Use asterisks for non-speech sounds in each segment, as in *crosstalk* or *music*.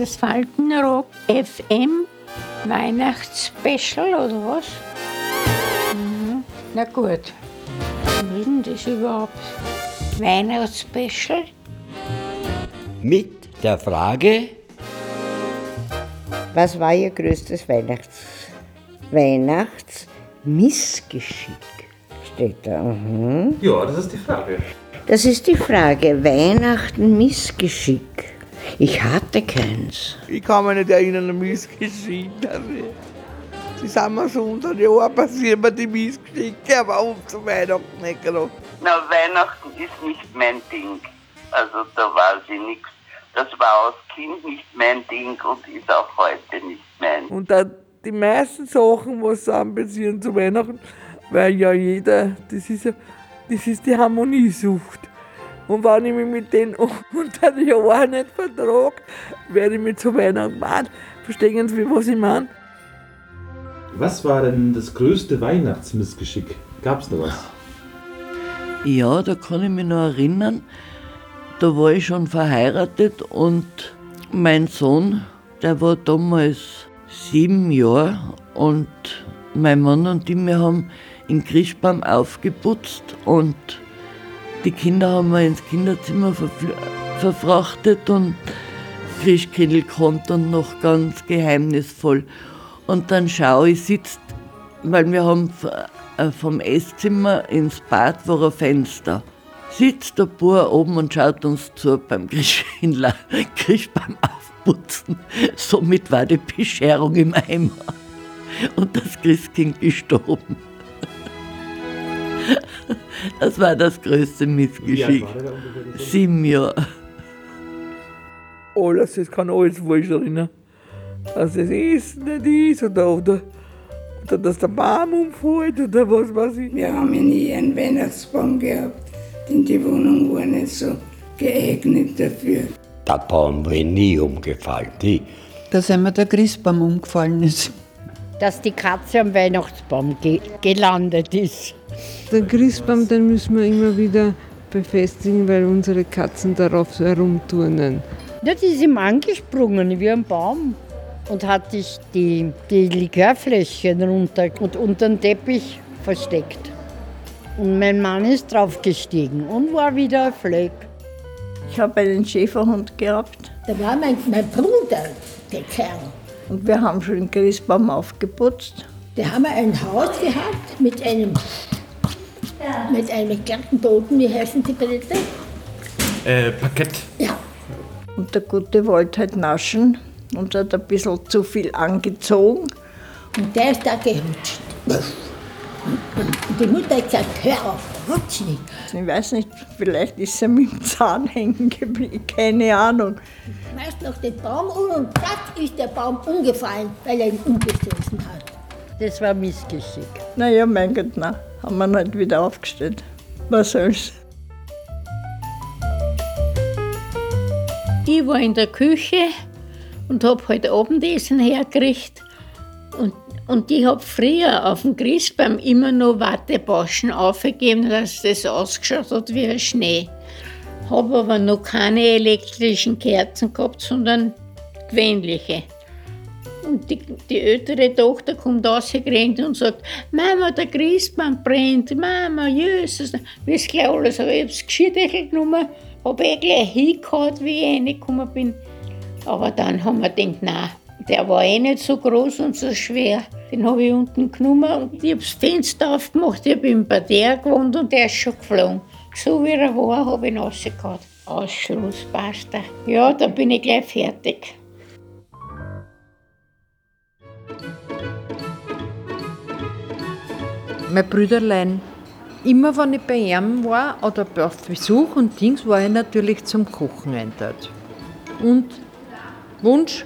das Faltenrock FM Weihnachtsspecial oder was? Mhm. Na gut. Was ist denn das überhaupt? Weihnachtsspecial? Mit der Frage, Was war Ihr größtes Weihnachts Weihnachtsmissgeschick? Steht da. Mhm. Ja, das ist die Frage. Das ist die Frage. Weihnachten Missgeschick. Ich hatte keins. Ich kann mich nicht erinnern an Missgeschick. Also, Sie sind mir schon unter die Ohren passieren mir die Missgeschicke, aber um zu Weihnachten nicht gerade. Na, Weihnachten ist nicht mein Ding. Also da weiß ich nichts. Das war als Kind nicht mein Ding und ist auch heute nicht mein. Und dann die meisten Sachen, was sind beziehen zu Weihnachten, weil ja jeder, das ist ja, das ist die Harmoniesucht. Und wenn ich mich mit denen *laughs* unter die Ohren nicht vertrage, werde ich mich zu Weihnachten machen. Verstehen Sie, was ich meine? Was war denn das größte Weihnachtsmissgeschick? Gab's noch was? Ja, da kann ich mich noch erinnern, da war ich schon verheiratet und mein Sohn, der war damals sieben Jahre und mein Mann und ich, wir haben den Christbaum aufgeputzt und die Kinder haben wir ins Kinderzimmer verfrachtet und Christkindl kommt und noch ganz geheimnisvoll. Und dann schaue ich, sitzt, weil wir haben äh, vom Esszimmer ins Bad war ein Fenster. Sitzt der Bauer oben und schaut uns zu beim Christkindler, Christbaum *laughs* aufputzen. Somit war die Bescherung im Eimer. Und das Christkind gestorben. *laughs* Das war das größte Missgeschick. da? Sieben Jahre. Alles, das kann alles falsch erinnern. Dass das Essen nicht ist oder, oder, oder dass der Baum umfällt oder was weiß ich. Wir haben ja nie einen Weihnachtsbaum gehabt, denn die Wohnung war nicht so geeignet dafür. der Baum war nie umgefallen. Nie. Dass einmal der Christbaum umgefallen ist. Dass die Katze am Weihnachtsbaum ge gelandet ist. Den Christbaum, den müssen wir immer wieder befestigen, weil unsere Katzen darauf so herumturnen. Ja, die ist ihm angesprungen wie ein Baum und hat sich die, die Likörfläschchen runter und unter den Teppich versteckt. Und mein Mann ist draufgestiegen und war wieder ein Fleck. Ich habe einen Schäferhund gehabt Da war mein, mein Bruder, der Kerl. Und wir haben schon den Christbaum aufgeputzt. Da haben wir ein Haus gehabt mit einem, mit einem glatten Boden, wie heißen die bitte? Äh, Parkett. Ja, Und der Gute wollte halt naschen und hat ein bisschen zu viel angezogen. und der ist da gerutscht. Und die Mutter hat gesagt, hör auf, nicht. Ich weiß nicht, vielleicht ist er mit dem Zahn hängen geblieben, keine Ahnung. schmeißt noch den Baum um und zack ist der Baum umgefallen, weil er ihn umgestoßen hat. Das war Missgeschick. Naja, mein Gott, na, haben wir ihn halt wieder aufgestellt. Was soll's? Ich war in der Küche und habe halt Abendessen hergekriegt. Und, und ich habe früher auf dem Christbaum immer noch Wattebauschen aufgegeben, dass das ausgeschaut hat wie ein Schnee. Habe aber noch keine elektrischen Kerzen gehabt, sondern gewöhnliche. Und die, die ältere Tochter kommt rausgerannt und sagt, Mama, der Christbaum brennt, Mama, Jesus. Wie es gleich alles, aber ich habe das Geschirrdeckel genommen, habe eh gleich hingehauen, wie ich reingekommen bin. Aber dann haben wir gedacht, nein, der war eh nicht so groß und so schwer. Den habe ich unten genommen und ich habe das Fenster aufgemacht, ich habe im Parterre gewohnt und der ist schon geflogen. So wie er war, habe ich ihn rausgehauen. Ausschluss, basta. Ja, da bin ich gleich fertig. Mein Brüderlein, immer wenn ich bei ihm war oder auf Besuch und Dings, war ich natürlich zum Kochen einteilt. Und Wunsch,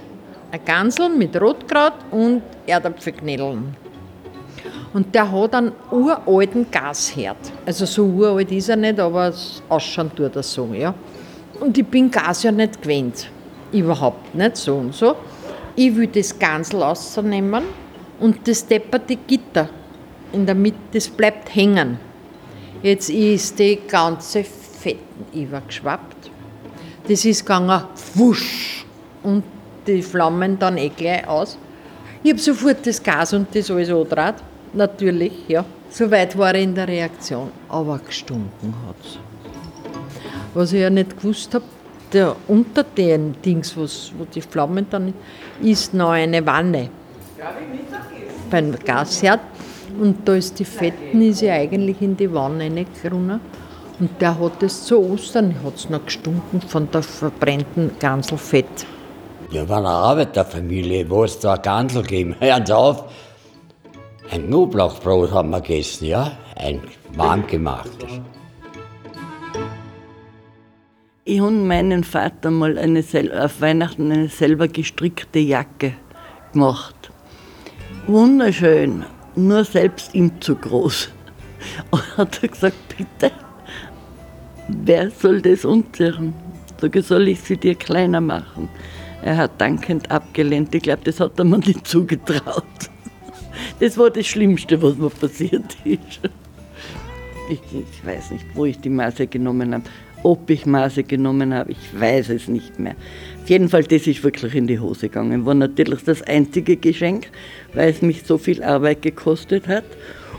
ein Gansel mit Rotkraut und Erdäpfelknädeln. Und der hat einen uralten Gasherd. Also so uralt ist er nicht, aber es ausschauen tut er so, ja. Und ich bin Gas ja nicht gewöhnt. Überhaupt nicht so und so. Ich will das Gansel rausnehmen und das depperte Gitter in der Mitte, das bleibt hängen. Jetzt ist die ganze Fetten übergeschwappt. Das ist gegangen, wusch. Und die Flammen dann eh gleich aus. Ich habe sofort das Gas und das alles angetragen. Natürlich, ja. Soweit war ich in der Reaktion. Aber gestunken hat es. Was ich ja nicht gewusst habe, unter den Dings, wo die Flammen dann ist, noch eine Wanne. Beim Gasherd. Und da ist die Fetten, ist ja eigentlich in die Wanne reingerunnen. Und der hat es zu Ostern, hat es noch gestunken von der verbrennten Ganselfett. Wir waren eine Arbeiterfamilie, wo es da Gansel gegeben *laughs* Hören Sie auf. Ein Knoblauchbrot haben wir gegessen, ja? Ein warm gemachtes. Ich habe meinen Vater mal eine, auf Weihnachten eine selber gestrickte Jacke gemacht. Wunderschön, nur selbst ihm zu groß. *laughs* Und hat er gesagt, bitte, wer soll das umziehen? Sag ich, soll ich sie dir kleiner machen? Er hat dankend abgelehnt. Ich glaube, das hat er mir nicht zugetraut. Das war das Schlimmste, was mir passiert ist. Ich, ich weiß nicht, wo ich die Maße genommen habe. Ob ich Maße genommen habe, ich weiß es nicht mehr. Auf jeden Fall, das ist wirklich in die Hose gegangen. War natürlich das einzige Geschenk, weil es mich so viel Arbeit gekostet hat.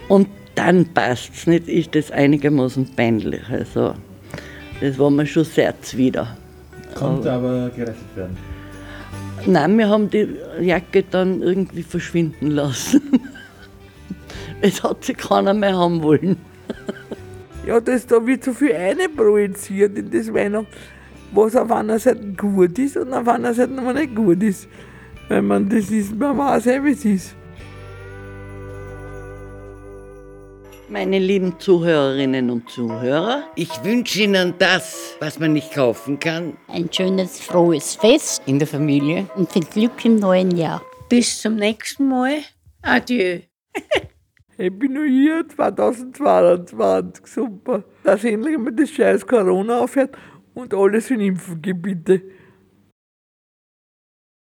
Und dann passt es nicht, ist das einigermaßen peinlich. Also, das war mir schon sehr zuwider. Konnte aber gerettet werden. Nein, wir haben die Jacke dann irgendwie verschwinden lassen. *laughs* Es hat sie keiner mehr haben wollen. Ja, das, da wird so viel einprojiziert in das Weihnachten, was auf einer Seite gut ist und auf einer Seite aber nicht gut ist. Weil man das ist, man weiß ja, wie es ist. Meine lieben Zuhörerinnen und Zuhörer, Ich wünsche Ihnen das, was man nicht kaufen kann. Ein schönes, frohes Fest In der Familie. und viel Glück im neuen Jahr. Bis zum nächsten Mal. Adieu. *laughs* Happy New Year 2022, super. Dass endlich mal das scheiß Corona aufhört und alles in Impfen bitte.